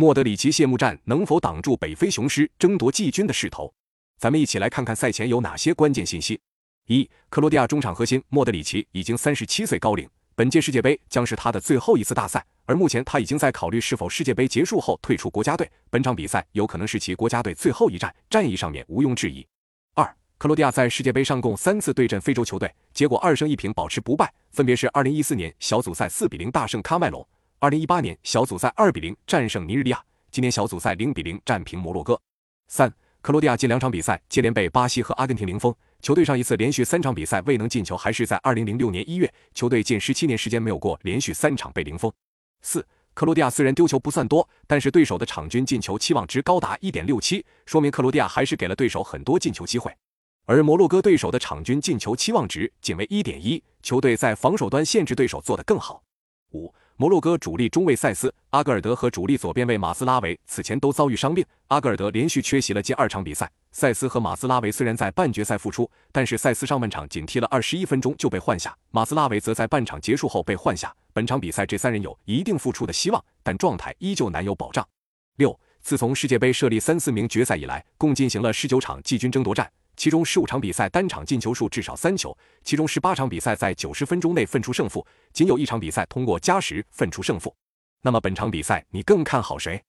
莫德里奇谢幕战能否挡住北非雄狮争夺季军的势头？咱们一起来看看赛前有哪些关键信息。一、克罗地亚中场核心莫德里奇已经三十七岁高龄，本届世界杯将是他的最后一次大赛，而目前他已经在考虑是否世界杯结束后退出国家队。本场比赛有可能是其国家队最后一战，战役上面毋庸置疑。二、克罗地亚在世界杯上共三次对阵非洲球队，结果二胜一平，保持不败，分别是二零一四年小组赛四比零大胜喀麦隆。二零一八年小组赛二比零战胜尼日利亚，今年小组赛零比零战平摩洛哥。三、克罗地亚近两场比赛接连被巴西和阿根廷零封，球队上一次连续三场比赛未能进球还是在二零零六年一月，球队近十七年时间没有过连续三场被零封。四、克罗地亚虽然丢球不算多，但是对手的场均进球期望值高达一点六七，说明克罗地亚还是给了对手很多进球机会，而摩洛哥对手的场均进球期望值仅为一点一，球队在防守端限制对手做得更好。摩洛哥主力中卫塞斯、阿格尔德和主力左边卫马斯拉维此前都遭遇伤病，阿格尔德连续缺席了近二场比赛。塞斯和马斯拉维虽然在半决赛复出，但是塞斯上半场仅踢了二十一分钟就被换下，马斯拉维则在半场结束后被换下。本场比赛这三人有一定复出的希望，但状态依旧难有保障。六，自从世界杯设立三四名决赛以来，共进行了十九场季军争夺战。其中十五场比赛单场进球数至少三球，其中十八场比赛在九十分钟内分出胜负，仅有一场比赛通过加时分出胜负。那么本场比赛你更看好谁？